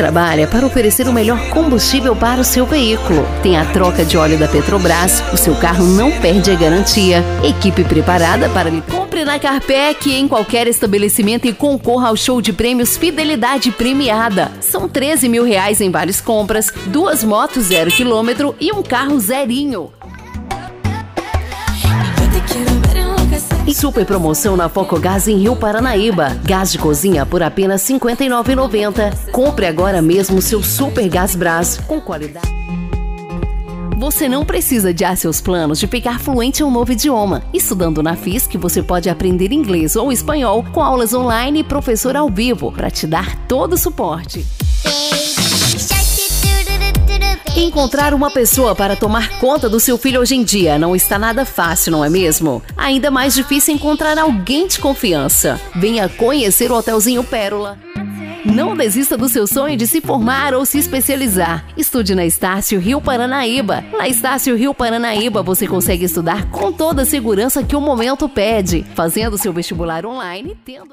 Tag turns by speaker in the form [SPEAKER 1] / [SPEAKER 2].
[SPEAKER 1] trabalha para oferecer o melhor combustível para o seu veículo. Tem a troca de óleo da Petrobras, o seu carro não perde a garantia. Equipe preparada para lhe compre na Carpec em qualquer estabelecimento e concorra ao show de prêmios Fidelidade Premiada. São 13 mil reais em várias compras, duas motos zero quilômetro e um carro zerinho. Super promoção na Foco em Rio Paranaíba. Gás de cozinha por apenas R$ 59,90. Compre agora mesmo seu Super Gás Brás com qualidade. Você não precisa adiar seus planos de ficar fluente em um novo idioma. Estudando na FISC, você pode aprender inglês ou espanhol com aulas online e professor ao vivo para te dar todo o suporte. Encontrar uma pessoa para tomar conta do seu filho hoje em dia não está nada fácil, não é mesmo? Ainda mais difícil encontrar alguém de confiança. Venha conhecer o Hotelzinho Pérola. Não desista do seu sonho de se formar ou se especializar. Estude na Estácio Rio Paranaíba. Na Estácio Rio Paranaíba você consegue estudar com toda a segurança que o momento pede, fazendo seu vestibular online e tendo